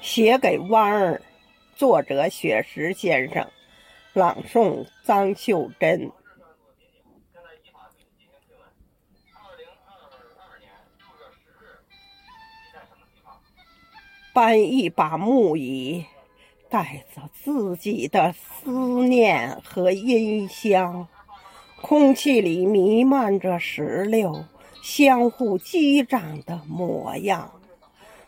写给弯儿，作者雪石先生，朗诵张秀珍。搬一把木椅，带着自己的思念和音香，空气里弥漫着石榴相互击掌的模样。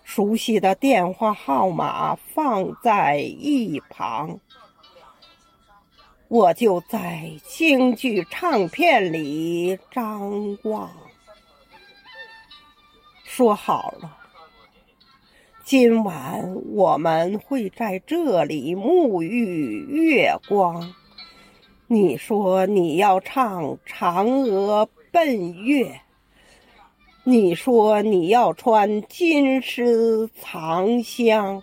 熟悉的电话号码放在一旁，我就在京剧唱片里张望。说好了，今晚我们会在这里沐浴月光。你说你要唱《嫦娥奔月》。你说你要穿金丝藏香，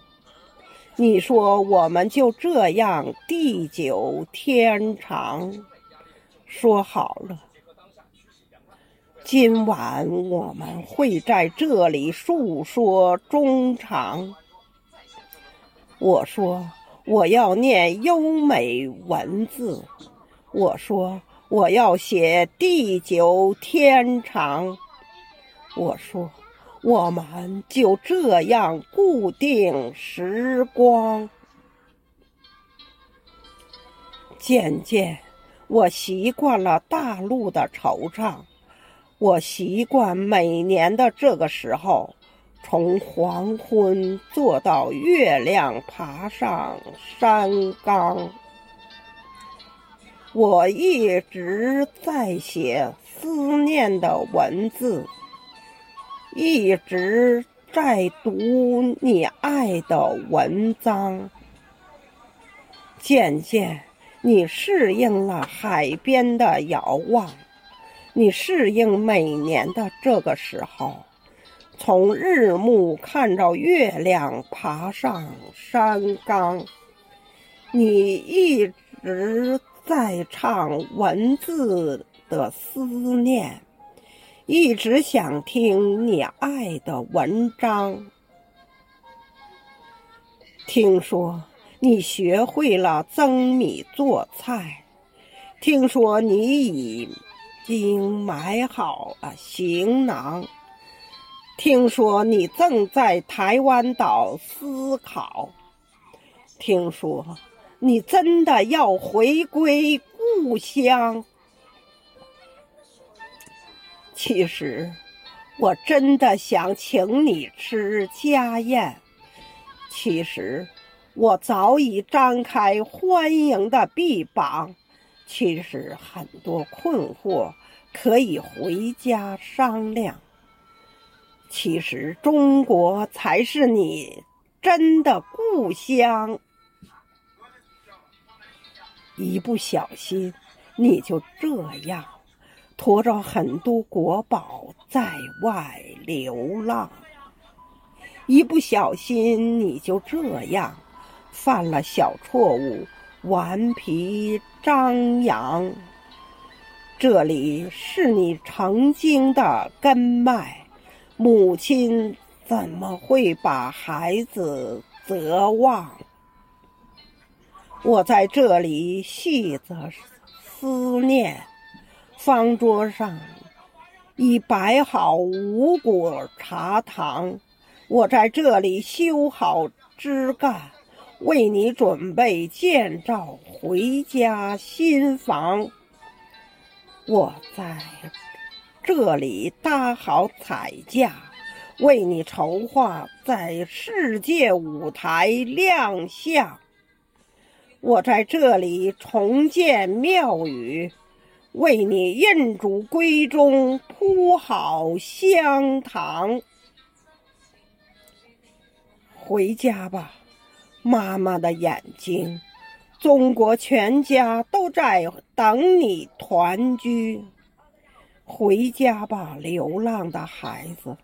你说我们就这样地久天长，说好了，今晚我们会在这里诉说衷肠。我说我要念优美文字，我说我要写地久天长。我说，我们就这样固定时光。渐渐，我习惯了大陆的惆怅，我习惯每年的这个时候，从黄昏坐到月亮爬上山岗。我一直在写思念的文字。一直在读你爱的文章，渐渐你适应了海边的遥望，你适应每年的这个时候，从日暮看着月亮爬上山岗，你一直在唱文字的思念。一直想听你爱的文章。听说你学会了蒸米做菜，听说你已经买好了行囊，听说你正在台湾岛思考，听说你真的要回归故乡。其实，我真的想请你吃家宴。其实，我早已张开欢迎的臂膀。其实，很多困惑可以回家商量。其实，中国才是你真的故乡。一不小心，你就这样。驮着很多国宝在外流浪，一不小心你就这样犯了小错误，顽皮张扬。这里是你曾经的根脉，母亲怎么会把孩子责忘？我在这里细着思念。方桌上已摆好五谷茶糖，我在这里修好枝干，为你准备建造回家新房。我在这里搭好彩架，为你筹划在世界舞台亮相。我在这里重建庙宇。为你印主闺中铺好香堂，回家吧，妈妈的眼睛，中国全家都在等你团聚。回家吧，流浪的孩子，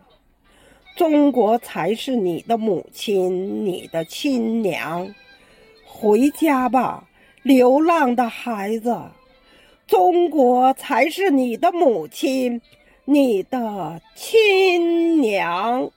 中国才是你的母亲，你的亲娘。回家吧，流浪的孩子。中国才是你的母亲，你的亲娘。